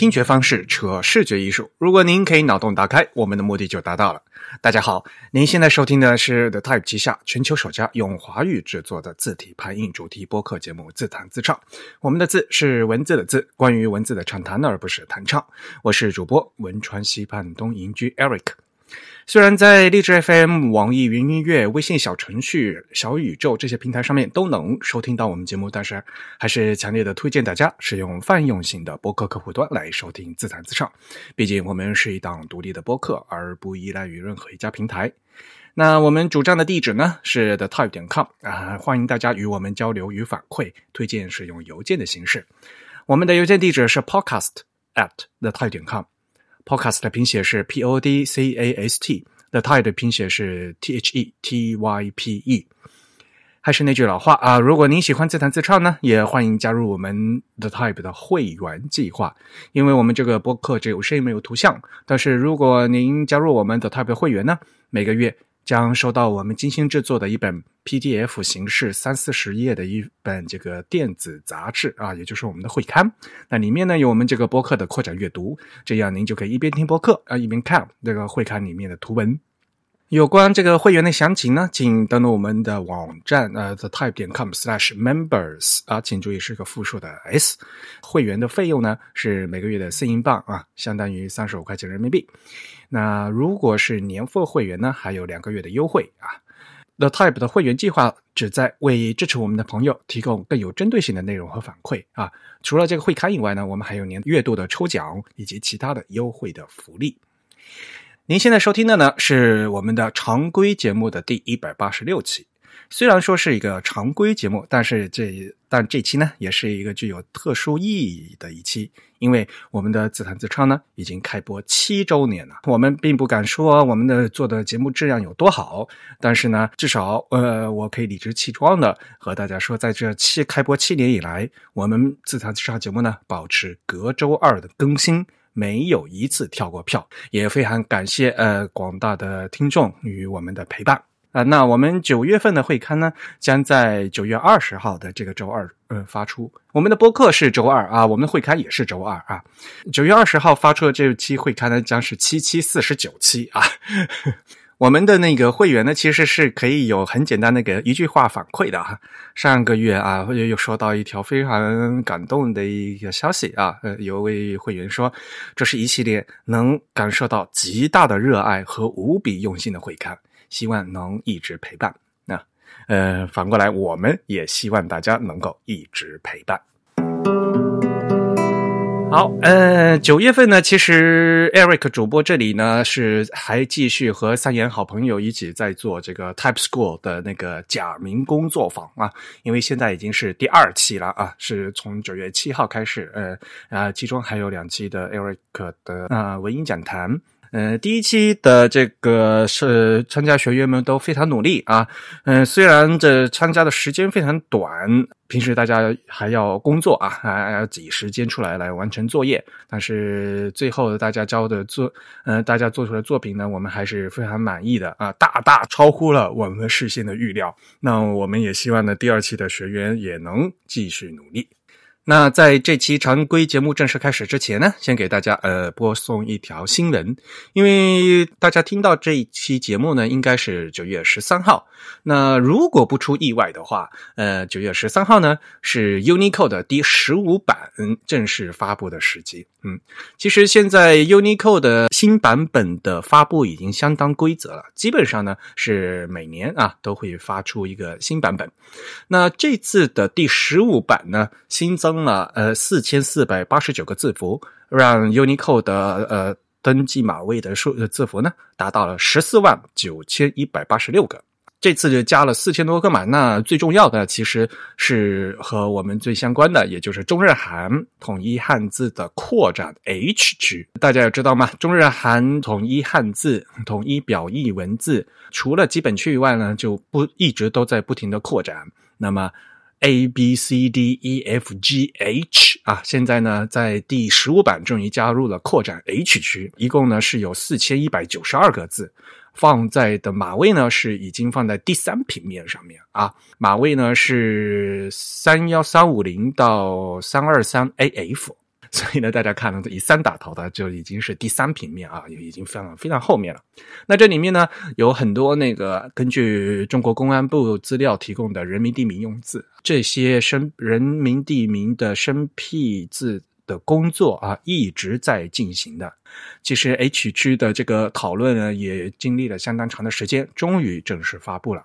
听觉方式扯视觉艺术。如果您可以脑洞打开，我们的目的就达到了。大家好，您现在收听的是 The Type 旗下全球首家用华语制作的字体排印主题播客节目《自弹自唱》。我们的字是文字的字，关于文字的畅谈，而不是弹唱。我是主播文川西畔东营居 Eric。虽然在荔枝 FM、网易云音乐、微信小程序、小宇宙这些平台上面都能收听到我们节目，但是还是强烈的推荐大家使用泛用型的播客客户端来收听自弹自唱。毕竟我们是一档独立的播客，而不依赖于任何一家平台。那我们主站的地址呢是 the type 点 com 啊，欢迎大家与我们交流与反馈，推荐使用邮件的形式。我们的邮件地址是 podcast at the type 点 com。Podcast 的拼写是 P O D C A S T，The Type 的拼写是 T H E T Y P E。还是那句老话啊，如果您喜欢自弹自唱呢，也欢迎加入我们 The Type 的会员计划。因为我们这个播客只有声音没有图像，但是如果您加入我们 The Type 会员呢，每个月。将收到我们精心制作的一本 PDF 形式三四十页的一本这个电子杂志啊，也就是我们的会刊。那里面呢有我们这个播客的扩展阅读，这样您就可以一边听播客啊一边看这个会刊里面的图文。有关这个会员的详情呢，请登录我们的网站，呃，the type 点 com slash members 啊，请注意是个复数的 s。会员的费用呢是每个月的四英镑啊，相当于三十五块钱人民币。那如果是年付会员呢，还有两个月的优惠啊。The type 的会员计划旨在为支持我们的朋友提供更有针对性的内容和反馈啊。除了这个会刊以外呢，我们还有年月度的抽奖以及其他的优惠的福利。您现在收听的呢是我们的常规节目的第一百八十六期。虽然说是一个常规节目，但是这但这期呢也是一个具有特殊意义的一期，因为我们的自弹自唱呢已经开播七周年了。我们并不敢说我们的做的节目质量有多好，但是呢，至少呃，我可以理直气壮的和大家说，在这七开播七年以来，我们自弹自唱节目呢保持隔周二的更新。没有一次跳过票，也非常感谢呃广大的听众与我们的陪伴啊。那我们九月份的会刊呢，将在九月二十号的这个周二呃发出。我们的播客是周二啊，我们的会刊也是周二啊。九月二十号发出的这期会刊呢，将是七七四十九期啊。我们的那个会员呢，其实是可以有很简单那个一句话反馈的哈。上个月啊，又又收到一条非常感动的一个消息啊，呃，有位会员说，这是一系列能感受到极大的热爱和无比用心的会刊，希望能一直陪伴。那呃，反过来，我们也希望大家能够一直陪伴。好，呃，九月份呢，其实 Eric 主播这里呢是还继续和三言好朋友一起在做这个 Type School 的那个假名工作坊啊，因为现在已经是第二期了啊，是从九月七号开始，呃啊，其中还有两期的 Eric 的啊文音讲坛。嗯，第一期的这个是参加学员们都非常努力啊。嗯，虽然这参加的时间非常短，平时大家还要工作啊，还要挤时间出来来完成作业，但是最后大家交的作，嗯，大家做出来的作品呢，我们还是非常满意的啊，大大超乎了我们事先的预料。那我们也希望呢，第二期的学员也能继续努力。那在这期常规节目正式开始之前呢，先给大家呃播送一条新闻，因为大家听到这一期节目呢，应该是九月十三号。那如果不出意外的话，呃，九月十三号呢是 Unicode 第十五版正式发布的时机。嗯，其实现在 Unicode 的新版本的发布已经相当规则了，基本上呢是每年啊都会发出一个新版本。那这次的第十五版呢，新增了呃四千四百八十九个字符，让 Unicode 的呃登记码位的数字符呢达到了十四万九千一百八十六个。这次就加了四千多个嘛，那最重要的其实是和我们最相关的，也就是中日韩统一汉字的扩展 H 区。大家要知道吗？中日韩统一汉字、统一表意文字，除了基本区以外呢，就不一直都在不停的扩展。那么 A B C D E F G H 啊，现在呢在第十五版终于加入了扩展 H 区，一共呢是有四千一百九十二个字。放在的码位呢是已经放在第三平面上面啊，码位呢是三幺三五零到三二三 AF。所以呢，大家看了以三打头的就已经是第三平面啊，也已经非常非常后面了。那这里面呢有很多那个根据中国公安部资料提供的人民地名用字，这些生人民地名的生僻字的工作啊一直在进行的。其实 H 区的这个讨论呢也经历了相当长的时间，终于正式发布了。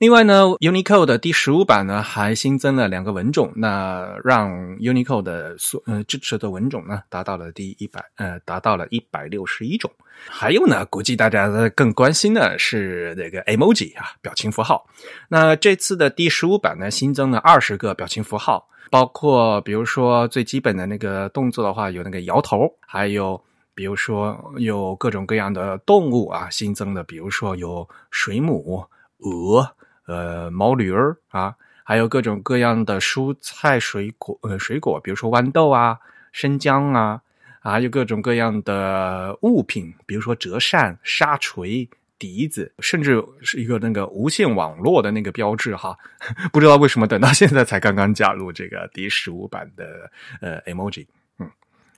另外呢，Unicode 的第十五版呢还新增了两个文种，那让 Unicode 的所呃支持的文种呢达到了第一百呃达到了一百六十一种。还有呢，估计大家更关心的是那个 emoji 啊表情符号。那这次的第十五版呢新增了二十个表情符号，包括比如说最基本的那个动作的话有那个摇头，还有比如说有各种各样的动物啊新增的，比如说有水母、鹅。呃，毛驴儿啊，还有各种各样的蔬菜、水果，呃，水果，比如说豌豆啊、生姜啊，还有各种各样的物品，比如说折扇、沙锤、笛子，甚至是一个那个无线网络的那个标志哈。不知道为什么等到现在才刚刚加入这个第十五版的呃 emoji。嗯，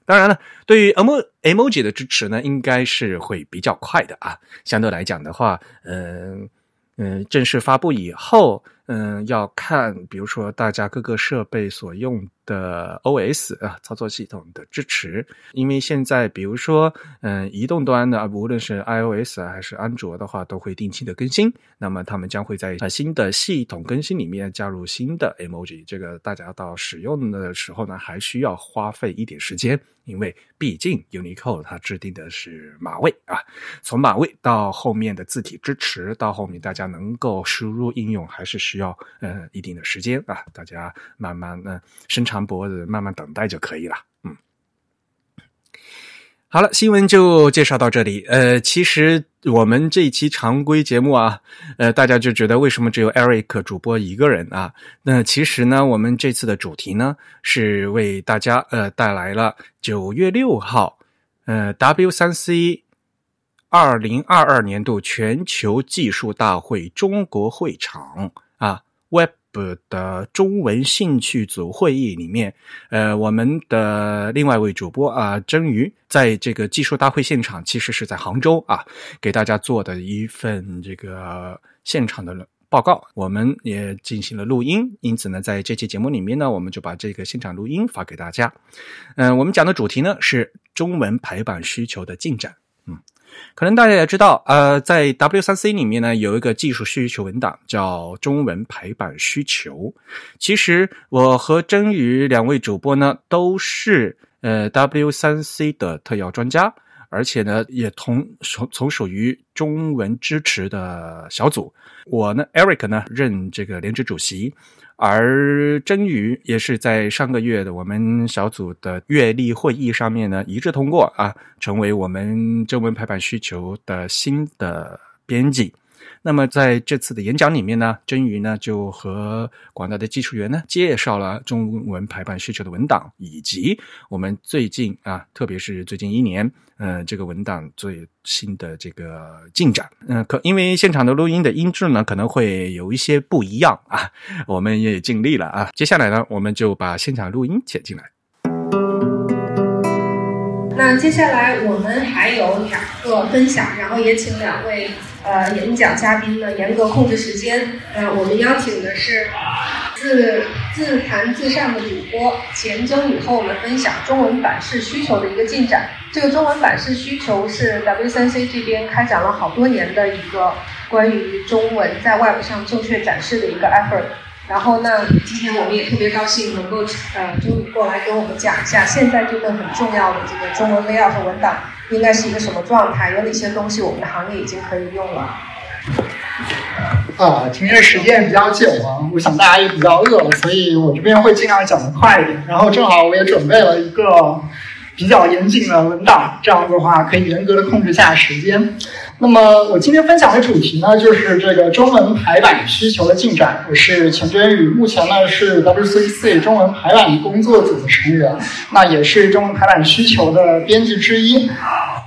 当然了，对于 emo emoji 的支持呢，应该是会比较快的啊。相对来讲的话，嗯。嗯，正式发布以后，嗯，要看，比如说大家各个设备所用的 OS 啊，操作系统的支持。因为现在，比如说，嗯，移动端的，无论是 iOS 还是安卓的话，都会定期的更新。那么，他们将会在新的系统更新里面加入新的 emoji。这个大家到使用的时候呢，还需要花费一点时间。因为毕竟 Unicode 它制定的是码位啊，从码位到后面的字体支持，到后面大家能够输入应用，还是需要呃一定的时间啊，大家慢慢的伸长脖子，慢慢等待就可以了。嗯好了，新闻就介绍到这里。呃，其实我们这一期常规节目啊，呃，大家就觉得为什么只有 Eric 主播一个人啊？那其实呢，我们这次的主题呢，是为大家呃带来了九月六号，呃，W 三 C 二零二二年度全球技术大会中国会场啊，Web。的中文兴趣组会议里面，呃，我们的另外一位主播啊，真鱼，在这个技术大会现场，其实是在杭州啊，给大家做的一份这个现场的报告，我们也进行了录音，因此呢，在这期节目里面呢，我们就把这个现场录音发给大家。嗯，我们讲的主题呢是中文排版需求的进展。嗯。可能大家也知道，呃，在 W3C 里面呢，有一个技术需求文档叫中文排版需求。其实我和真宇两位主播呢，都是呃 W3C 的特邀专家，而且呢，也同从从属于中文支持的小组。我呢，Eric 呢，任这个联职主席。而真鱼也是在上个月的我们小组的月例会议上面呢，一致通过啊，成为我们正文排版需求的新的编辑。那么在这次的演讲里面呢，真宇呢就和广大的技术员呢介绍了中文排版需求的文档，以及我们最近啊，特别是最近一年，呃，这个文档最新的这个进展。嗯，可因为现场的录音的音质呢可能会有一些不一样啊，我们也尽力了啊。接下来呢，我们就把现场录音剪进来。那接下来我们还有两个分享，然后也请两位。呃，演讲嘉宾呢，严格控制时间。呃，我们邀请的是自自弹自唱的主播钱征宇和我们分享中文版式需求的一个进展。这个中文版式需求是 W3C 这边开展了好多年的一个关于中文在 Web 上正确展示的一个 effort。然后呢，今天我们也特别高兴能够呃周宇过来跟我们讲一下现在这份很重要的这个中文 layout 文档。应该是一个什么状态？有哪些东西我们的行业已经可以用了？啊，今天时间比较久啊，我想大家也比较饿，所以我这边会尽量讲的快一点。然后正好我也准备了一个比较严谨的文档，这样子的话可以严格的控制下时间。那么我今天分享的主题呢，就是这个中文排版需求的进展。我是钱娟宇，目前呢是 W3C 中文排版工作组的成员，那也是中文排版需求的编辑之一。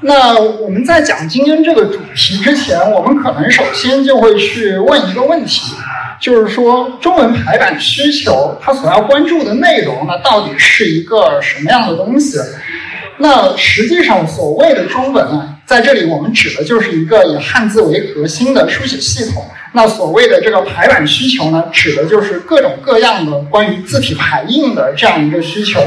那我们在讲今天这个主题之前，我们可能首先就会去问一个问题，就是说中文排版需求它所要关注的内容，它到底是一个什么样的东西？那实际上所谓的中文啊，在这里我们指的就是一个以汉字为核心的书写系统。那所谓的这个排版需求呢，指的就是各种各样的关于字体排印的这样一个需求。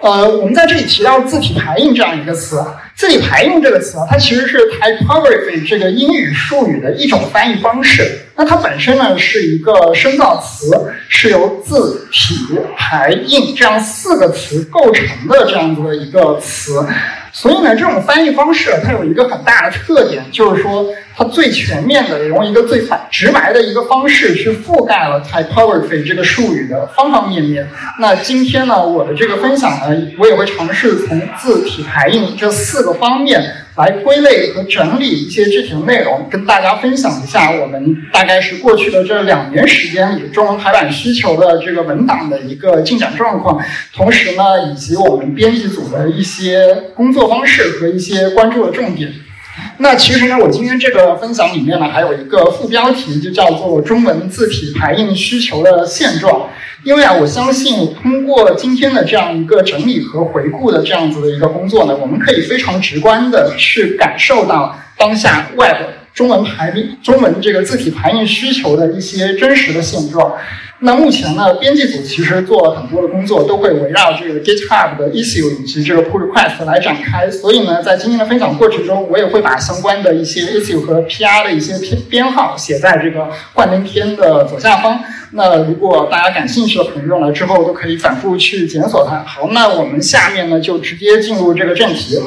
呃，我们在这里提到字体排印这样一个词，字体排印这个词啊，它其实是 typography 这个英语术语的一种翻译方式。那它本身呢是一个生造词，是由字体排印这样四个词构成的这样子的一个词。所以呢，这种翻译方式它有一个很大的特点，就是说它最全面的用一个最反直白的一个方式去覆盖了 typography 这个术语的方方面面。那今天呢，我的这个分享呢，我也会尝试从字体排印这四个方面来归类和整理一些具体的内容，跟大家分享一下我们大概是过去的这两年时间里中文排版需求的这个文档的一个进展状况，同时呢，以及我们编辑组的一些工作。方式和一些关注的重点。那其实呢，我今天这个分享里面呢，还有一个副标题，就叫做“中文字体排印需求的现状”。因为啊，我相信通过今天的这样一个整理和回顾的这样子的一个工作呢，我们可以非常直观的去感受到当下 Web 中文排印、中文这个字体排印需求的一些真实的现状。那目前呢，编辑组其实做了很多的工作，都会围绕这个 GitHub 的 issue 以及这个 pull request 来展开。所以呢，在今天的分享过程中，我也会把相关的一些 issue 和 PR 的一些编编号写在这个幻灯片的左下方。那如果大家感兴趣的朋友呢，之后都可以反复去检索它。好，那我们下面呢就直接进入这个正题。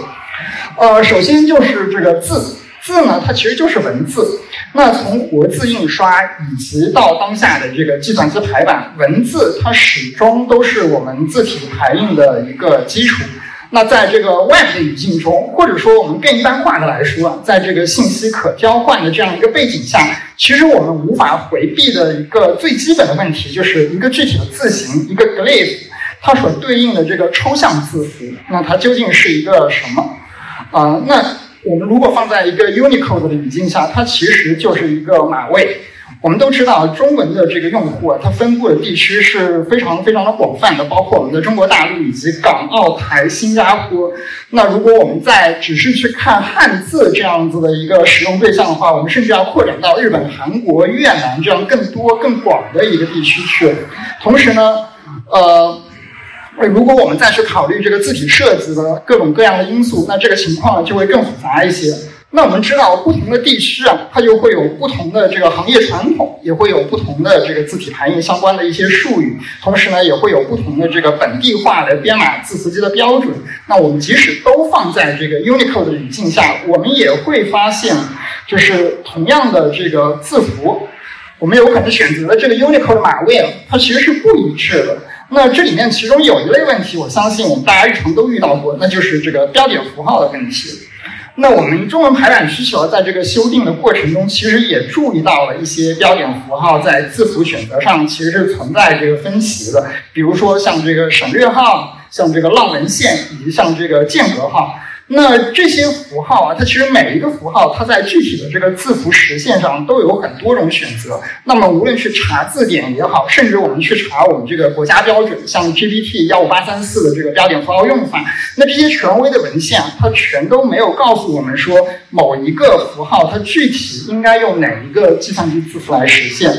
呃，首先就是这个字。字呢，它其实就是文字。那从活字印刷以及到当下的这个计算机排版，文字它始终都是我们字体排印的一个基础。那在这个 Web 的语境中，或者说我们更一般化的来说，在这个信息可交换的这样一个背景下，其实我们无法回避的一个最基本的问题，就是一个具体的字形，一个 glyph，它所对应的这个抽象字符，那它究竟是一个什么？啊，那。我们如果放在一个 Unicode 的语境下，它其实就是一个码位。我们都知道，中文的这个用户啊，它分布的地区是非常非常的广泛的，包括我们的中国大陆以及港澳台、新加坡。那如果我们在只是去看汉字这样子的一个使用对象的话，我们甚至要扩展到日本、韩国、越南这样更多更广的一个地区去。同时呢，呃。如果我们再去考虑这个字体设计的各种各样的因素，那这个情况就会更复杂一些。那我们知道，不同的地区啊，它就会有不同的这个行业传统，也会有不同的这个字体排印相关的一些术语，同时呢，也会有不同的这个本地化的编码字符集的标准。那我们即使都放在这个 Unicode 的语境下，我们也会发现，就是同样的这个字符，我们有可能选择的这个 Unicode 的码位，它其实是不一致的。那这里面其中有一类问题，我相信我们大家日常都遇到过，那就是这个标点符号的问题。那我们中文排版需求在这个修订的过程中，其实也注意到了一些标点符号在字符选择上其实是存在这个分歧的，比如说像这个省略号、像这个浪纹线以及像这个间隔号。那这些符号啊，它其实每一个符号，它在具体的这个字符实现上都有很多种选择。那么无论是查字典也好，甚至我们去查我们这个国家标准，像 GPT 幺五八三四的这个标点符号用法，那这些权威的文献啊，它全都没有告诉我们说某一个符号它具体应该用哪一个计算机字符来实现。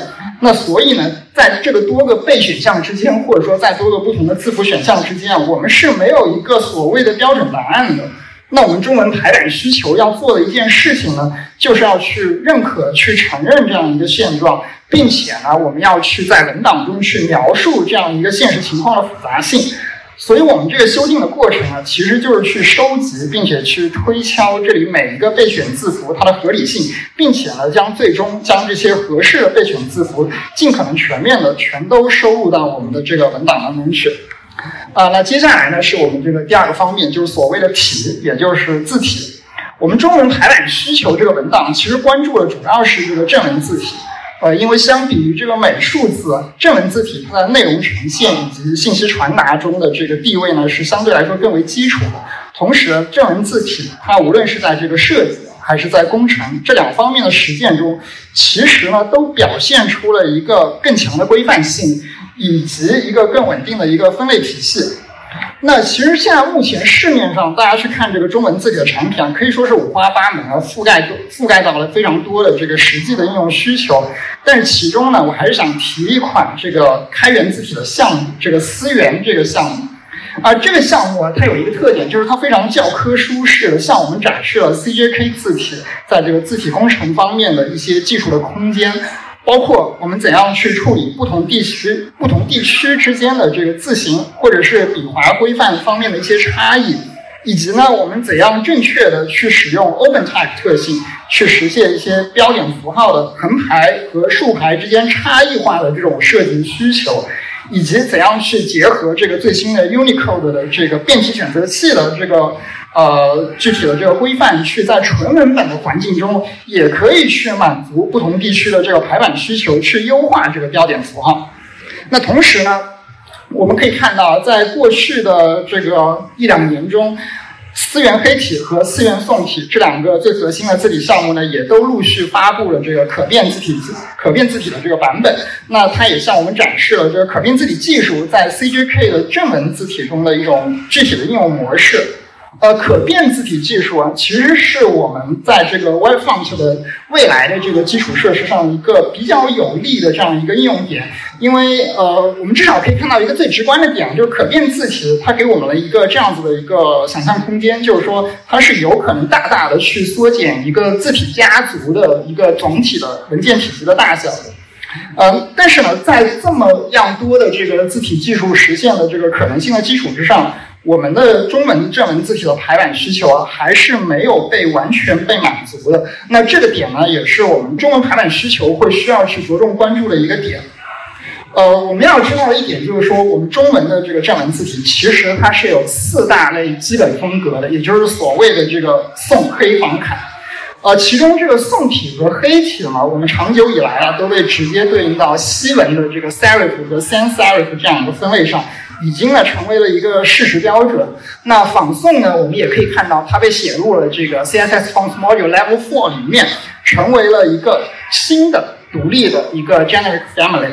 那所以呢，在这个多个备选项之间，或者说在多个不同的字符选项之间，我们是没有一个所谓的标准答案的。那我们中文排版需求要做的一件事情呢，就是要去认可、去承认这样一个现状，并且呢，我们要去在文档中去描述这样一个现实情况的复杂性。所以，我们这个修订的过程呢，其实就是去收集，并且去推敲这里每一个备选字符它的合理性，并且呢，将最终将这些合适的备选字符尽可能全面的全都收入到我们的这个文档当中去。啊，那接下来呢，是我们这个第二个方面，就是所谓的体，也就是字体。我们中文排版需求这个文档，其实关注的主要是这个正文字体。呃，因为相比于这个美术字，正文字体它的内容呈现以及信息传达中的这个地位呢，是相对来说更为基础的。同时，正文字体它无论是在这个设计还是在工程这两方面的实践中，其实呢都表现出了一个更强的规范性，以及一个更稳定的一个分类体系。那其实现在目前市面上大家去看这个中文字体的产品啊，可以说是五花八门啊，覆盖覆盖到了非常多的这个实际的应用需求。但是其中呢，我还是想提一款这个开源字体的项目，这个思源这个项目。啊，这个项目啊，它有一个特点，就是它非常教科书式的向我们展示了 CJK 字体在这个字体工程方面的一些技术的空间。包括我们怎样去处理不同地区、不同地区之间的这个字形或者是笔划规范方面的一些差异，以及呢，我们怎样正确的去使用 OpenType 特性去实现一些标点符号的横排和竖排之间差异化的这种设计需求，以及怎样去结合这个最新的 Unicode 的这个变体选择器的这个。呃，具体的这个规范去在纯文本的环境中，也可以去满足不同地区的这个排版需求，去优化这个标点符号。那同时呢，我们可以看到，在过去的这个一两年中，思源黑体和思源宋体这两个最核心的字体项目呢，也都陆续发布了这个可变字体字可变字体的这个版本。那它也向我们展示了这个可变字体技术在 CJK 的正文字体中的一种具体的应用模式。呃，可变字体技术啊，其实是我们在这个 Web Font 的未来的这个基础设施上一个比较有利的这样一个应用点。因为呃，我们至少可以看到一个最直观的点，就是可变字体它给我们了一个这样子的一个想象空间，就是说它是有可能大大的去缩减一个字体家族的一个总体的文件体积的大小的。嗯，但是呢，在这么样多的这个字体技术实现的这个可能性的基础之上。我们的中文正文字体的排版需求啊，还是没有被完全被满足的。那这个点呢，也是我们中文排版需求会需要去着重关注的一个点。呃，我们要知道一点就是说，我们中文的这个正文字体，其实它是有四大类基本风格的，也就是所谓的这个宋黑仿楷。呃，其中这个宋体和黑体呢，我们长久以来啊，都被直接对应到西文的这个 serif 和 sans serif 这样一个分类上。已经呢成为了一个事实标准。那仿宋呢，我们也可以看到它被写入了这个 CSS Font Module Level Four 里面，成为了一个新的独立的一个 Generic Family。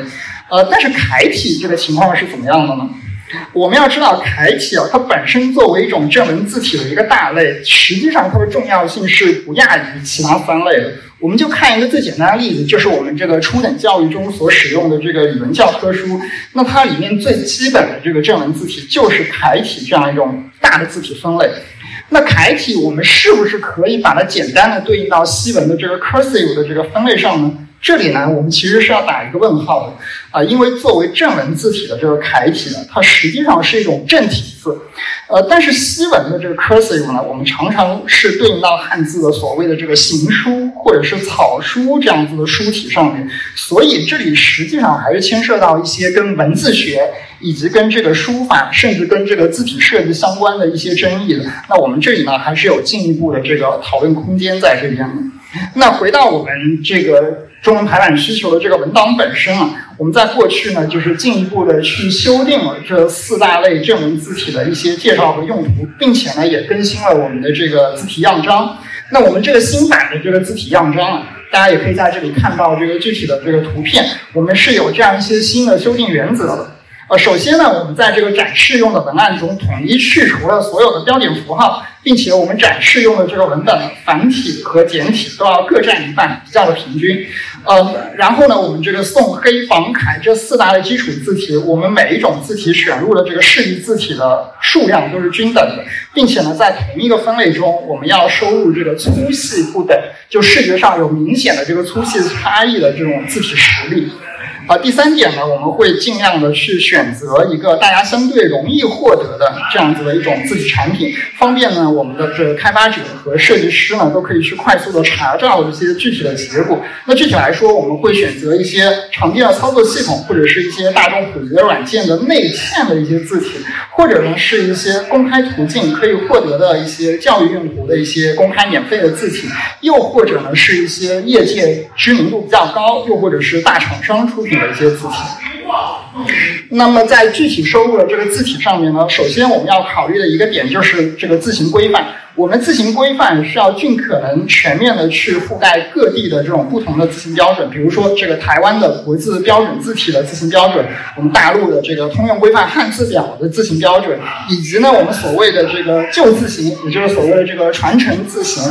呃，但是楷体这个情况是怎么样的呢？我们要知道，楷体啊，它本身作为一种正文字体的一个大类，实际上它的重要性是不亚于其他三类的。我们就看一个最简单的例子，就是我们这个初等教育中所使用的这个语文教科书。那它里面最基本的这个正文字体就是楷体这样一种大的字体分类。那楷体我们是不是可以把它简单的对应到西文的这个 cursive 的这个分类上呢？这里呢，我们其实是要打一个问号的啊，因为作为正文字体的这个楷体呢，它实际上是一种正体字，呃，但是西文的这个 cursive 呢，我们常常是对应到汉字的所谓的这个行书或者是草书这样子的书体上面，所以这里实际上还是牵涉到一些跟文字学以及跟这个书法，甚至跟这个字体设计相关的一些争议的。那我们这里呢，还是有进一步的这个讨论空间在这边。那回到我们这个。中文排版需求的这个文档本身啊，我们在过去呢，就是进一步的去修订了这四大类正文字体的一些介绍和用途，并且呢，也更新了我们的这个字体样章。那我们这个新版的这个字体样章啊，大家也可以在这里看到这个具体的这个图片。我们是有这样一些新的修订原则的。呃，首先呢，我们在这个展示用的文案中统一去除了所有的标点符号，并且我们展示用的这个文本繁体和简体都要各占一半，比较的平均。呃，然后呢，我们这个宋黑仿楷这四大的基础字体，我们每一种字体选入的这个示意字体的数量都是均等的，并且呢，在同一个分类中，我们要收入这个粗细不等，就视觉上有明显的这个粗细差异的这种字体实例。啊，第三点呢，我们会尽量的去选择一个大家相对容易获得的这样子的一种字体产品，方便呢我们的这个开发者和设计师呢都可以去快速的查找一些具体的结果。那具体来说，我们会选择一些常见的操作系统或者是一些大众普及的软件的内嵌的一些字体，或者呢是一些公开途径可以获得的一些教育用途的一些公开免费的字体，又或者呢是一些业界知名度比较高，又或者是大厂商出品。的一些字体，那么在具体收入的这个字体上面呢，首先我们要考虑的一个点就是这个字形规范。我们字形规范是要尽可能全面的去覆盖各地的这种不同的字形标准，比如说这个台湾的国字标准字体的字形标准，我们大陆的这个通用规范汉字表的字形标准，以及呢我们所谓的这个旧字形，也就是所谓的这个传承字形。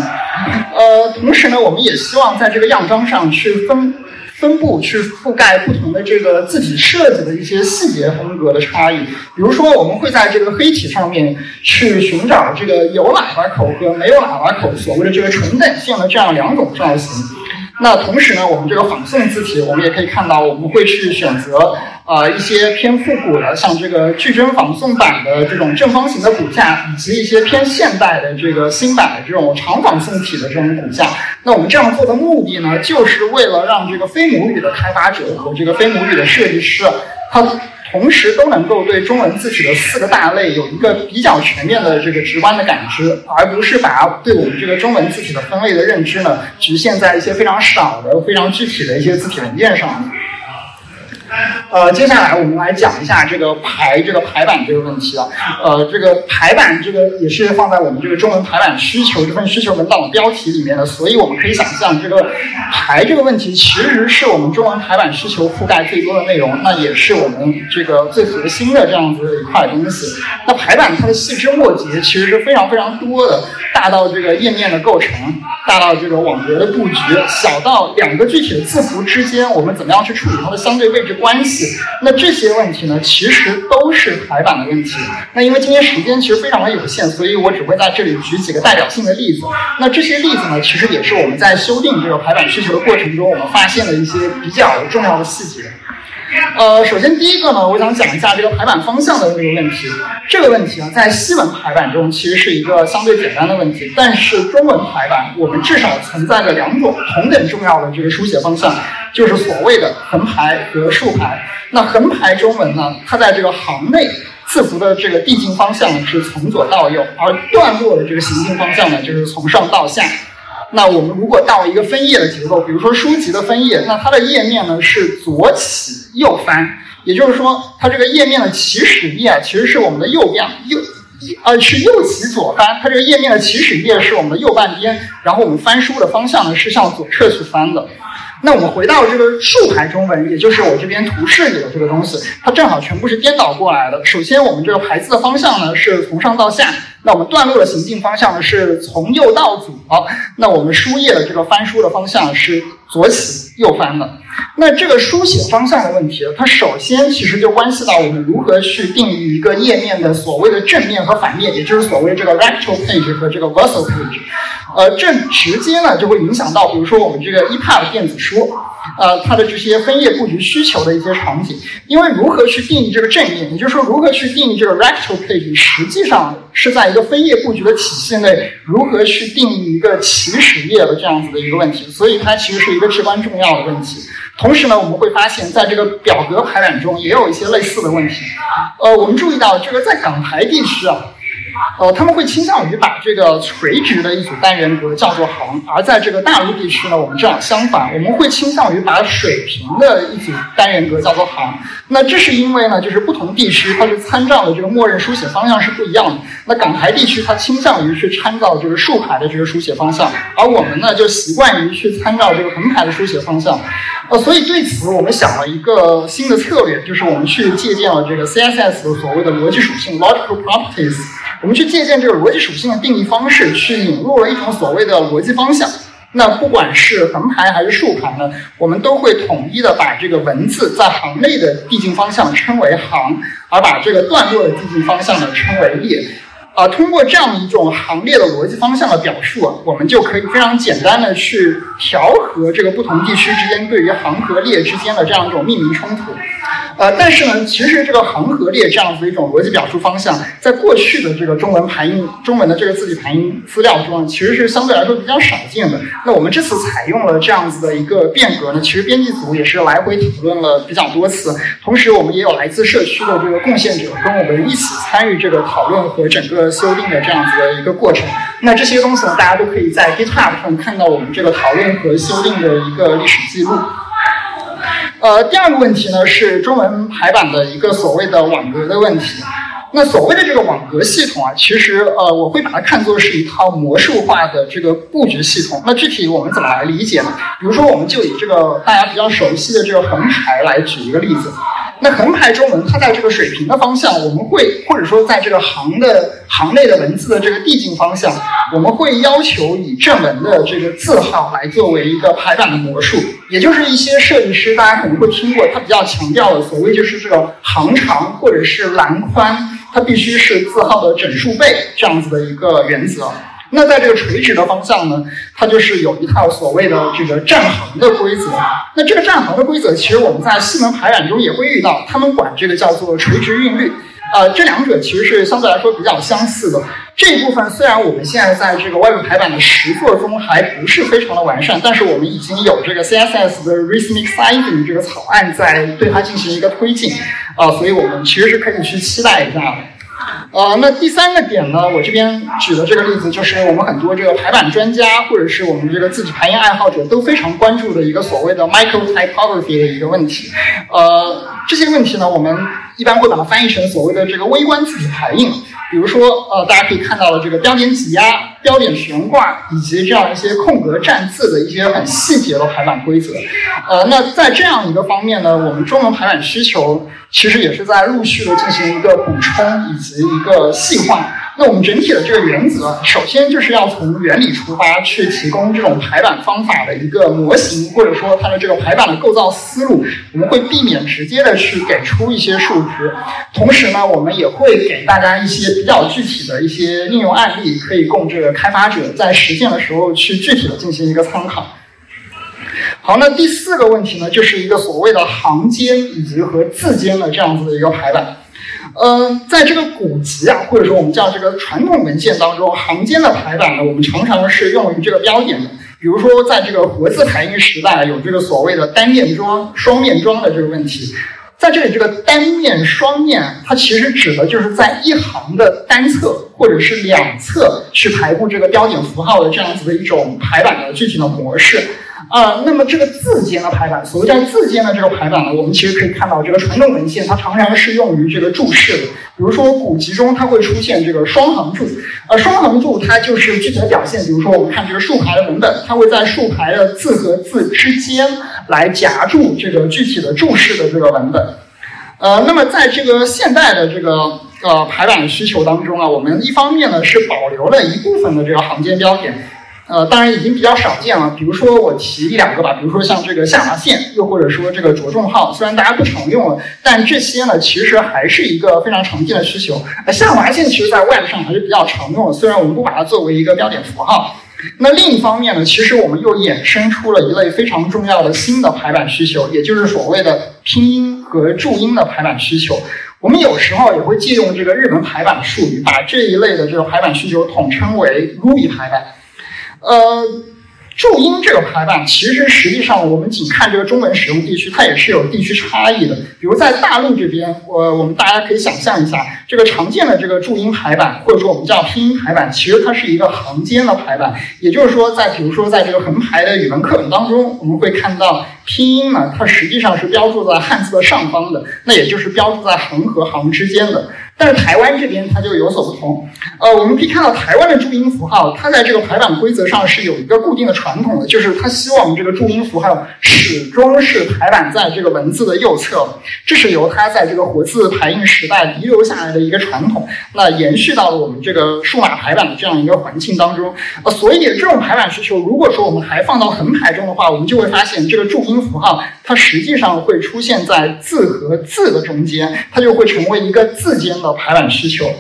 呃，同时呢，我们也希望在这个样章上去分。分布去覆盖不同的这个字体设计的一些细节风格的差异，比如说我们会在这个黑体上面去寻找这个有喇叭口和没有喇叭口所谓的这个纯等性的这样两种造型。那同时呢，我们这个仿宋字体，我们也可以看到，我们会去选择呃一些偏复古的，像这个巨珍仿宋版的这种正方形的骨架，以及一些偏现代的这个新版的这种长仿宋体的这种骨架。那我们这样做的目的呢，就是为了让这个非母语的开发者和这个非母语的设计师，他。同时都能够对中文字体的四个大类有一个比较全面的这个直观的感知，而不是把对我们这个中文字体的分类的认知呢，局限在一些非常少的、非常具体的一些字体文件上面。呃，接下来我们来讲一下这个排这个排版这个问题啊。呃，这个排版这个也是放在我们这个中文排版需求这份需求文档的标题里面的，所以我们可以想象，这个排这个问题其实是我们中文排版需求覆盖最多的内容，那也是我们这个最核心的这样子的一块东西。那排版它的细枝末节其实是非常非常多的，大到这个页面的构成，大到这个网格的布局，小到两个具体的字符之间，我们怎么样去处理它的相对位置关系。那这些问题呢，其实都是排版的问题。那因为今天时间其实非常的有限，所以我只会在这里举几个代表性的例子。那这些例子呢，其实也是我们在修订这个排版需求的过程中，我们发现的一些比较重要的细节。呃，首先第一个呢，我想讲一下这个排版方向的这个问题。这个问题啊，在西文排版中其实是一个相对简单的问题，但是中文排版我们至少存在着两种同等重要的这个书写方向，就是所谓的横排和竖排。那横排中文呢，它在这个行内字符的这个递进方向是从左到右，而段落的这个行进方向呢，就是从上到下。那我们如果到一个分页的结构，比如说书籍的分页，那它的页面呢是左起右翻，也就是说，它这个页面的起始页其实是我们的右边右，呃是右起左翻，它这个页面的起始页是我们的右半边，然后我们翻书的方向呢是向左侧去翻的。那我们回到这个竖排中文，也就是我这边图示里的这个东西，它正好全部是颠倒过来的。首先，我们这个排字的方向呢是从上到下，那我们段落的行进方向呢是从右到左，那我们书页的这个翻书的方向是左起右翻的。那这个书写方向的问题，它首先其实就关系到我们如何去定义一个页面的所谓的正面和反面，也就是所谓这个 rectal page 和这个 verso page。呃，这直接呢就会影响到，比如说我们这个 EPUB 电子书，呃，它的这些分页布局需求的一些场景。因为如何去定义这个正面，也就是说如何去定义这个 rectal page，实际上是在一个分页布局的体系内，如何去定义一个起始页的这样子的一个问题。所以它其实是一个至关重要的问题。同时呢，我们会发现，在这个表格排版中也有一些类似的问题。呃，我们注意到这个在港台地区啊。呃，他们会倾向于把这个垂直的一组单元格叫做行，而在这个大陆地区呢，我们正好相反，我们会倾向于把水平的一组单元格叫做行。那这是因为呢，就是不同地区它是参照的这个默认书写方向是不一样的。那港台地区它倾向于去参照就是竖排的这个书写方向，而我们呢就习惯于去参照这个横排的书写方向。呃，所以对此我们想了一个新的策略，就是我们去借鉴了这个 CSS 的所谓的逻辑属性 （logical properties）。我们去借鉴这个逻辑属性的定义方式，去引入了一种所谓的逻辑方向。那不管是横排还是竖排呢，我们都会统一的把这个文字在行内的递进方向称为行，而把这个段落的递进方向呢称为列。啊，通过这样一种行列的逻辑方向的表述啊，我们就可以非常简单的去调和这个不同地区之间对于行和列之间的这样一种命名冲突。呃，但是呢，其实这个行和列这样子一种逻辑表述方向，在过去的这个中文排印、中文的这个字体排印资料中，其实是相对来说比较少见的。那我们这次采用了这样子的一个变革呢，其实编辑组也是来回讨论了比较多次，同时我们也有来自社区的这个贡献者跟我们一起参与这个讨论和整个修订的这样子的一个过程。那这些东西呢，大家都可以在 GitHub 上看到我们这个讨论和修订的一个历史记录。呃，第二个问题呢是中文排版的一个所谓的网格的问题。那所谓的这个网格系统啊，其实呃，我会把它看作是一套魔术化的这个布局系统。那具体我们怎么来理解呢？比如说，我们就以这个大家比较熟悉的这个横排来举一个例子。那横排中文，它在这个水平的方向，我们会或者说在这个行的行内的文字的这个递进方向，我们会要求以正文的这个字号来作为一个排版的魔术，也就是一些设计师大家可能会听过，他比较强调的所谓就是这个行长或者是栏宽。它必须是字号的整数倍这样子的一个原则。那在这个垂直的方向呢，它就是有一套所谓的这个站行的规则。那这个站行的规则，其实我们在细门排版中也会遇到，他们管这个叫做垂直韵律。呃，这两者其实是相对来说比较相似的。这一部分虽然我们现在在这个外部排版的实作中还不是非常的完善，但是我们已经有这个 CSS 的 Rhythmic Sizing 这个草案在对它进行一个推进，啊，所以我们其实是可以去期待一下的。呃，那第三个点呢，我这边举的这个例子就是我们很多这个排版专家或者是我们这个字体排印爱好者都非常关注的一个所谓的 Micro Typography 的一个问题。呃，这些问题呢，我们一般会把它翻译成所谓的这个微观字体排印。比如说，呃，大家可以看到的这个标点挤压、标点悬挂，以及这样一些空格占字的一些很细节的排版规则。呃，那在这样一个方面呢，我们中文排版需求其实也是在陆续的进行一个补充以及一个细化。那我们整体的这个原则，首先就是要从原理出发，去提供这种排版方法的一个模型，或者说它的这个排版的构造思路。我们会避免直接的去给出一些数值，同时呢，我们也会给大家一些比较具体的一些应用案例，可以供这个开发者在实践的时候去具体的进行一个参考。好，那第四个问题呢，就是一个所谓的行间以及和字间的这样子的一个排版。嗯，在这个古籍啊，或者说我们叫这个传统文献当中，行间的排版呢，我们常常是用于这个标点的。比如说，在这个活字排印时代，有这个所谓的单面装、双面装的这个问题。在这里，这个单面、双面，它其实指的就是在一行的单侧或者是两侧去排布这个标点符号的这样子的一种排版的具体的模式。啊，那么这个字间的排版，所谓叫字间的这个排版呢，我们其实可以看到，这个传统文献它常常是用于这个注释的。比如说古籍中，它会出现这个双行注，呃，双行注它就是具体的表现。比如说我们看这个竖排的文本，它会在竖排的字和字之间来夹住这个具体的注释的这个文本。呃，那么在这个现代的这个呃排版需求当中啊，我们一方面呢是保留了一部分的这个行间标点。呃，当然已经比较少见了。比如说我提一两个吧，比如说像这个下划线，又或者说这个着重号，虽然大家不常用了，但这些呢其实还是一个非常常见的需求。呃，下划线其实在 Web 上还是比较常用的，虽然我们不把它作为一个标点符号。那另一方面呢，其实我们又衍生出了一类非常重要的新的排版需求，也就是所谓的拼音和注音的排版需求。我们有时候也会借用这个日文排版术语，把这一类的这个排版需求统称为 Ruby 排版。呃，注音这个排版，其实实际上我们仅看这个中文使用地区，它也是有地区差异的。比如在大陆这边，我我们大家可以想象一下，这个常见的这个注音排版，或者说我们叫拼音排版，其实它是一个行间的排版。也就是说，在比如说在这个横排的语文课本当中，我们会看到拼音呢，它实际上是标注在汉字的上方的，那也就是标注在横和行之间的。但是台湾这边它就有所不同，呃，我们可以看到台湾的注音符号，它在这个排版规则上是有一个固定的传统的，就是它希望这个注音符号始终是排版在这个文字的右侧，这是由它在这个活字排印时代遗留下来的一个传统，那延续到了我们这个数码排版的这样一个环境当中，呃，所以这种排版需求，如果说我们还放到横排中的话，我们就会发现这个注音符号它实际上会出现在字和字的中间，它就会成为一个字间的。排版需求，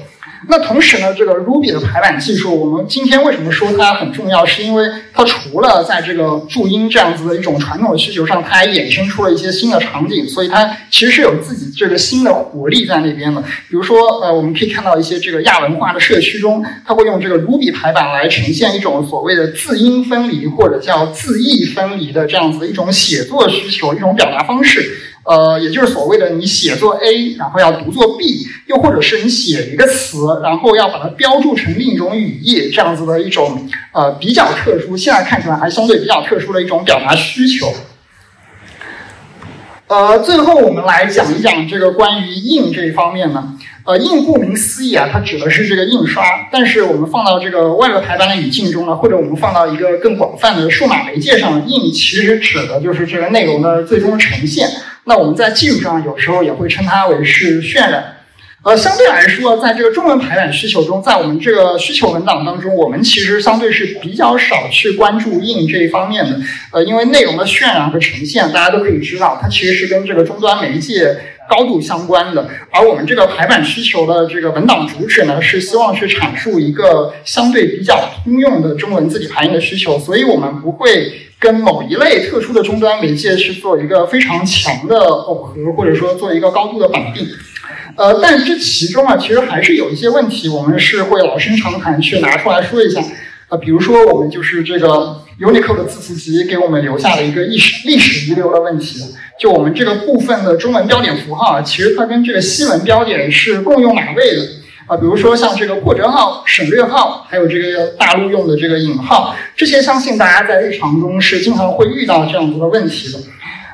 那同时呢，这个 Ruby 的排版技术，我们今天为什么说它很重要？是因为它除了在这个注音这样子的一种传统的需求上，它还衍生出了一些新的场景，所以它其实是有自己这个新的活力在那边的。比如说，呃，我们可以看到一些这个亚文化的社区中，它会用这个 Ruby 排版来呈现一种所谓的字音分离或者叫字义分离的这样子的一种写作需求，一种表达方式。呃，也就是所谓的你写作 A，然后要读作 B，又或者是你写一个词，然后要把它标注成另一种语义，这样子的一种呃比较特殊，现在看起来还相对比较特殊的一种表达需求。呃，最后我们来讲一讲这个关于印这一方面呢。呃，印顾名思义啊，它指的是这个印刷。但是我们放到这个外部排版的语境中呢，或者我们放到一个更广泛的数码媒介上，印其实指的就是这个内容的最终呈现。那我们在技术上有时候也会称它为是渲染。呃，相对来说，在这个中文排版需求中，在我们这个需求文档当中，我们其实相对是比较少去关注印这一方面的。呃，因为内容的渲染和呈现，大家都可以知道，它其实是跟这个终端媒介高度相关的。而我们这个排版需求的这个文档主旨呢，是希望去阐述一个相对比较通用的中文字体排印的需求，所以我们不会跟某一类特殊的终端媒介去做一个非常强的耦合，或者说做一个高度的绑定。呃，但这其中啊，其实还是有一些问题，我们是会老生常谈去拿出来说一下。呃，比如说我们就是这个 Unicode 的字符集给我们留下了一个历史历史遗留的问题，就我们这个部分的中文标点符号啊，其实它跟这个西文标点是共用码位的啊。比如说像这个破折号、省略号，还有这个大陆用的这个引号，这些相信大家在日常中是经常会遇到这样子的问题的。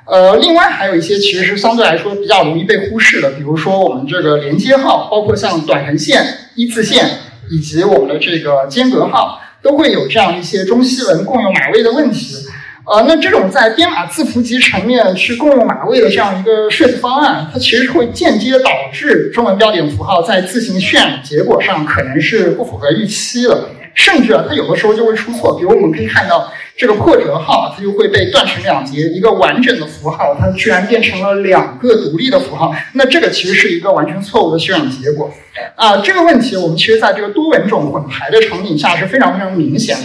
呃，另外还有一些其实是相对来说比较容易被忽视的，比如说我们这个连接号，包括像短横线、一字线，以及我们的这个间隔号，都会有这样一些中西文共用码位的问题。呃，那这种在编码字符集层面去共用码位的这样一个设计方案，它其实会间接导致中文标点符号在字形渲染结果上可能是不符合预期的。甚至啊，它有的时候就会出错。比如我们可以看到这个破折号，它就会被断成两截，一个完整的符号，它居然变成了两个独立的符号。那这个其实是一个完全错误的渲染结果啊。这个问题我们其实在这个多文种混排的场景下是非常非常明显的。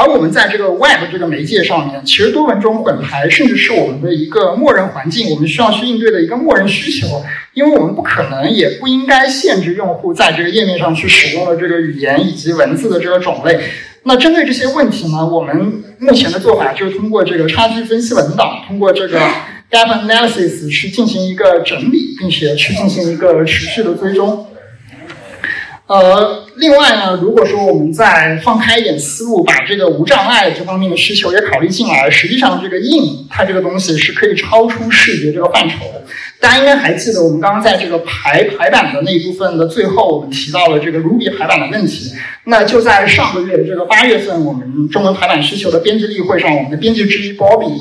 而我们在这个 Web 这个媒介上面，其实多文种混排甚至是我们的一个默认环境，我们需要去应对的一个默认需求。因为我们不可能也不应该限制用户在这个页面上去使用的这个语言以及文字的这个种类。那针对这些问题呢，我们目前的做法就是通过这个差距分析文档，通过这个 gap analysis 去进行一个整理，并且去进行一个持续的追踪。呃，另外呢，如果说我们再放开一点思路，把这个无障碍这方面的需求也考虑进来，实际上这个硬它这个东西是可以超出视觉这个范畴的。大家应该还记得，我们刚刚在这个排排版的那一部分的最后，我们提到了这个 Ruby 排版的问题。那就在上个月的这个八月份，我们中文排版需求的编辑例会上，我们的编辑之一 Bobby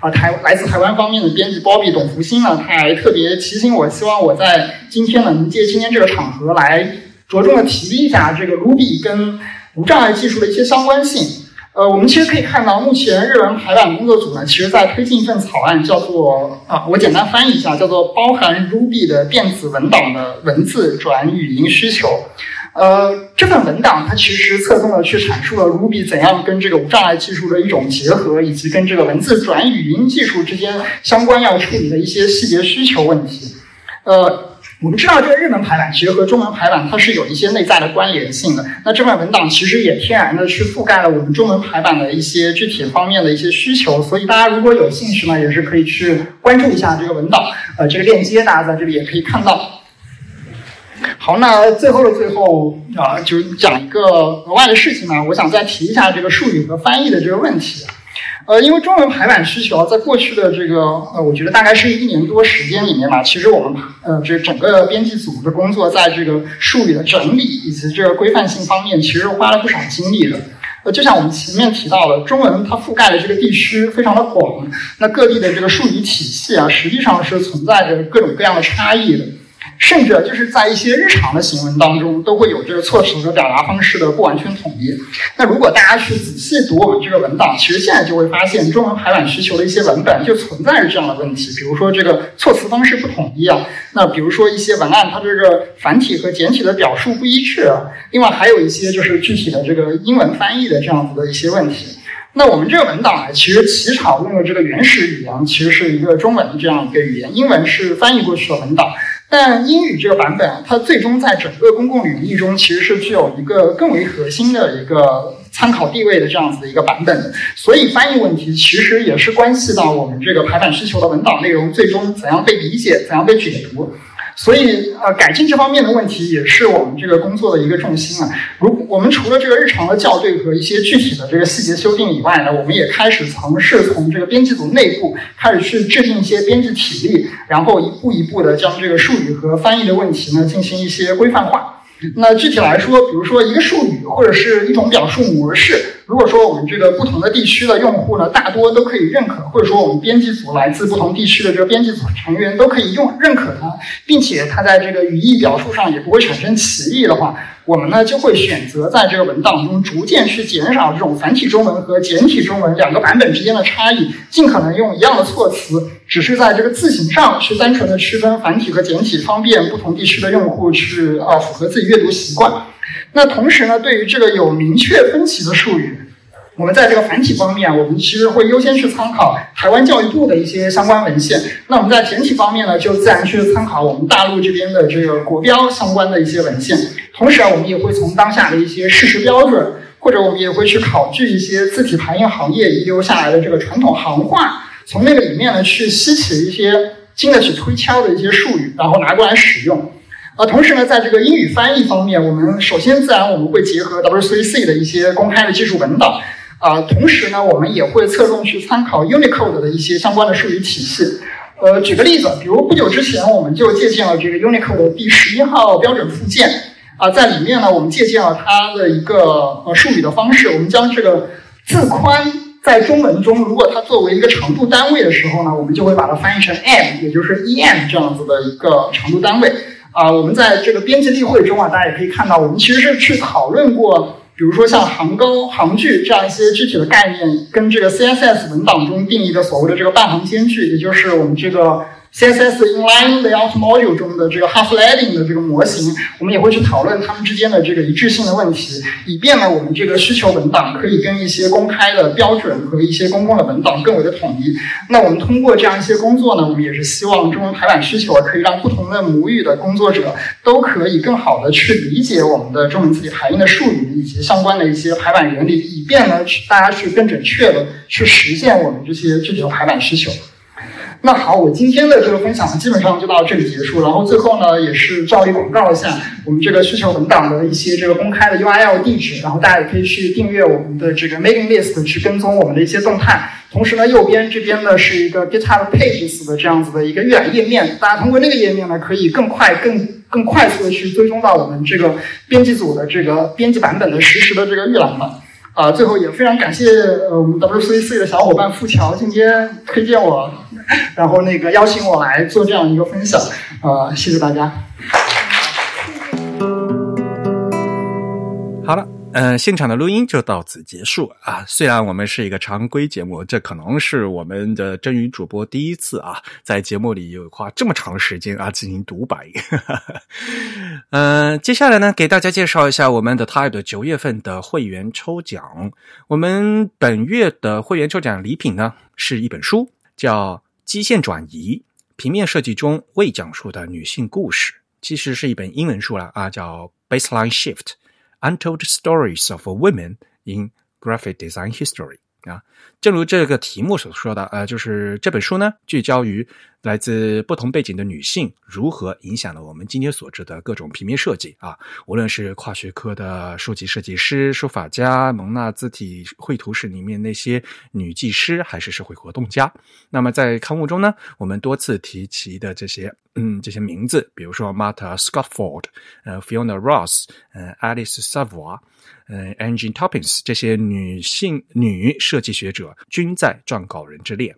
啊，台来自台湾方面的编辑 Bobby 董福星呢，他还特别提醒我，希望我在今天能借今天这个场合来。着重的提一下这个 Ruby 跟无障碍技术的一些相关性。呃，我们其实可以看到，目前日文排版工作组呢，其实在推进一份草案，叫做啊，我简单翻译一下，叫做包含 Ruby 的电子文档的文字转语音需求。呃，这份文档它其实侧重的去阐述了 Ruby 怎样跟这个无障碍技术的一种结合，以及跟这个文字转语音技术之间相关要处理的一些细节需求问题。呃。我们知道这个日文排版其实和中文排版它是有一些内在的关联性的。那这份文档其实也天然的去覆盖了我们中文排版的一些具体方面的一些需求。所以大家如果有兴趣呢，也是可以去关注一下这个文档。呃，这个链接大家在这里也可以看到。好，那最后的最后啊，就讲一个额外的事情呢，我想再提一下这个术语和翻译的这个问题。呃，因为中文排版需求在过去的这个呃，我觉得大概是一年多时间里面吧，其实我们呃这整个编辑组的工作，在这个术语的整理以及这个规范性方面，其实花了不少精力的。呃，就像我们前面提到的，中文它覆盖的这个地区非常的广，那各地的这个术语体系啊，实际上是存在着各种各样的差异的。甚至就是在一些日常的行文当中，都会有这个措辞和表达方式的不完全统一。那如果大家去仔细读我们这个文档，其实现在就会发现，中文排版需求的一些文本就存在着这样的问题。比如说这个措辞方式不统一啊，那比如说一些文案它这个繁体和简体的表述不一致啊，另外还有一些就是具体的这个英文翻译的这样子的一些问题。那我们这个文档呢，其实起草用的这个原始语言其实是一个中文的这样一个语言，英文是翻译过去的文档。但英语这个版本，它最终在整个公共领域中其实是具有一个更为核心的一个参考地位的这样子的一个版本。所以翻译问题其实也是关系到我们这个排版需求的文档内容最终怎样被理解、怎样被解读。所以呃，改进这方面的问题也是我们这个工作的一个重心啊。如我们除了这个日常的校对和一些具体的这个细节修订以外呢，我们也开始尝试从这个编辑组内部开始去制定一些编辑体例，然后一步一步的将这个术语和翻译的问题呢进行一些规范化。那具体来说，比如说一个术语或者是一种表述模式。如果说我们这个不同的地区的用户呢，大多都可以认可，或者说我们编辑组来自不同地区的这个编辑组成员都可以用认可它，并且它在这个语义表述上也不会产生歧义的话，我们呢就会选择在这个文档中逐渐去减少这种繁体中文和简体中文两个版本之间的差异，尽可能用一样的措辞，只是在这个字形上去单纯的区分繁体和简体，方便不同地区的用户去啊符合自己阅读习惯。那同时呢，对于这个有明确分歧的术语，我们在这个繁体方面，我们其实会优先去参考台湾教育部的一些相关文献。那我们在简体方面呢，就自然去参考我们大陆这边的这个国标相关的一些文献。同时啊，我们也会从当下的一些事实标准，或者我们也会去考据一些字体排印行业遗留下来的这个传统行话，从那个里面呢去吸取一些经得起推敲的一些术语，然后拿过来使用。啊，同时呢，在这个英语翻译方面，我们首先自然我们会结合 W3C 的一些公开的技术文档，啊，同时呢，我们也会侧重去参考 Unicode 的一些相关的术语体系。呃，举个例子，比如不久之前，我们就借鉴了这个 Unicode 的第十一号标准附件，啊，在里面呢，我们借鉴了它的一个呃术语的方式，我们将这个字宽在中文中，如果它作为一个长度单位的时候呢，我们就会把它翻译成 m，也就是 em 这样子的一个长度单位。啊，我们在这个编辑例会中啊，大家也可以看到，我们其实是去讨论过，比如说像行高、行距这样一些具体的概念，跟这个 CSS 文档中定义的所谓的这个半行间距，也就是我们这个。CSS Inline Layout Module 中的这个 Half Leading 的这个模型，我们也会去讨论它们之间的这个一致性的问题，以便呢我们这个需求文档可以跟一些公开的标准和一些公共的文档更为的统一。那我们通过这样一些工作呢，我们也是希望中文排版需求可以让不同的母语的工作者都可以更好的去理解我们的中文字体排印的术语以及相关的一些排版原理，以便呢去大家去更准确的去实现我们这些具体的排版需求。那好，我今天的这个分享呢，基本上就到这里结束。然后最后呢，也是照例广告一下我们这个需求文档的一些这个公开的 URL 地址，然后大家也可以去订阅我们的这个 mailing list，去跟踪我们的一些动态。同时呢，右边这边呢是一个 GitHub Pages 的这样子的一个预览页面，大家通过那个页面呢，可以更快、更更快速的去追踪到我们这个编辑组的这个编辑版本的实时的这个预览了。啊，最后也非常感谢呃我们 WCC 的小伙伴付桥今天推荐我，然后那个邀请我来做这样一个分享，啊，谢谢大家。好了。嗯，现场的录音就到此结束啊。虽然我们是一个常规节目，这可能是我们的真宇主播第一次啊，在节目里有花这么长时间啊进行独白。嗯，接下来呢，给大家介绍一下我们的 Type 九月份的会员抽奖。我们本月的会员抽奖礼品呢，是一本书，叫《基线转移：平面设计中未讲述的女性故事》，其实是一本英文书了啊，叫 Baseline Shift。Untold Stories of Women in Graphic Design History 啊，正如这个题目所说的，呃，就是这本书呢，聚焦于。来自不同背景的女性如何影响了我们今天所知的各种平面设计啊？无论是跨学科的书籍设计师、书法家、蒙娜字体绘图室里面那些女技师，还是社会活动家。那么在刊物中呢，我们多次提及的这些嗯这些名字，比如说 Marta Scottford、呃 Fiona Ross、呃 Alice Savoy、呃 Angie Toppins 这些女性女设计学者，均在撰稿人之列。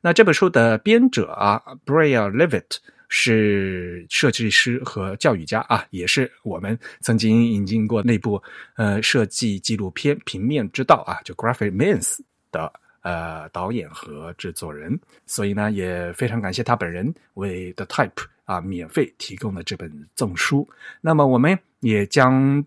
那这本书的编者啊，Brea Levitt 是设计师和教育家啊，也是我们曾经引进过那部呃设计纪录片《平面之道》啊，就 Graphic Means 的呃导演和制作人，所以呢也非常感谢他本人为 The Type 啊免费提供了这本赠书。那么我们也将。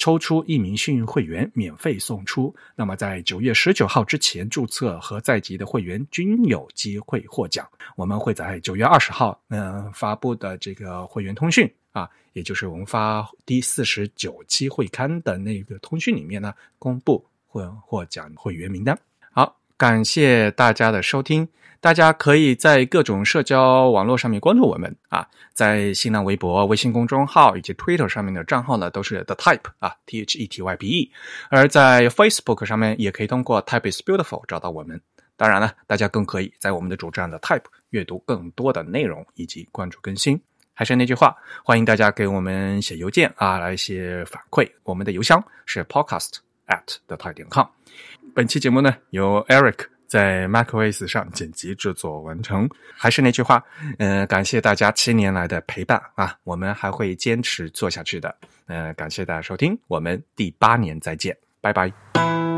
抽出一名幸运会员，免费送出。那么，在九月十九号之前注册和在籍的会员均有机会获奖。我们会在九月二十号嗯发布的这个会员通讯啊，也就是我们发第四十九期会刊的那个通讯里面呢，公布获获奖会员名单。好。感谢大家的收听。大家可以在各种社交网络上面关注我们啊，在新浪微博、微信公众号以及 Twitter 上面的账号呢，都是 The Type 啊，T H E T Y P E。而在 Facebook 上面，也可以通过 Type is Beautiful 找到我们。当然了，大家更可以在我们的主站的 Type 阅读更多的内容以及关注更新。还是那句话，欢迎大家给我们写邮件啊，来一些反馈。我们的邮箱是 podcast at the type 点 com。本期节目呢，由 Eric。在 macOS 上剪辑制作完成。还是那句话，嗯，感谢大家七年来的陪伴啊，我们还会坚持做下去的。嗯，感谢大家收听，我们第八年再见，拜拜。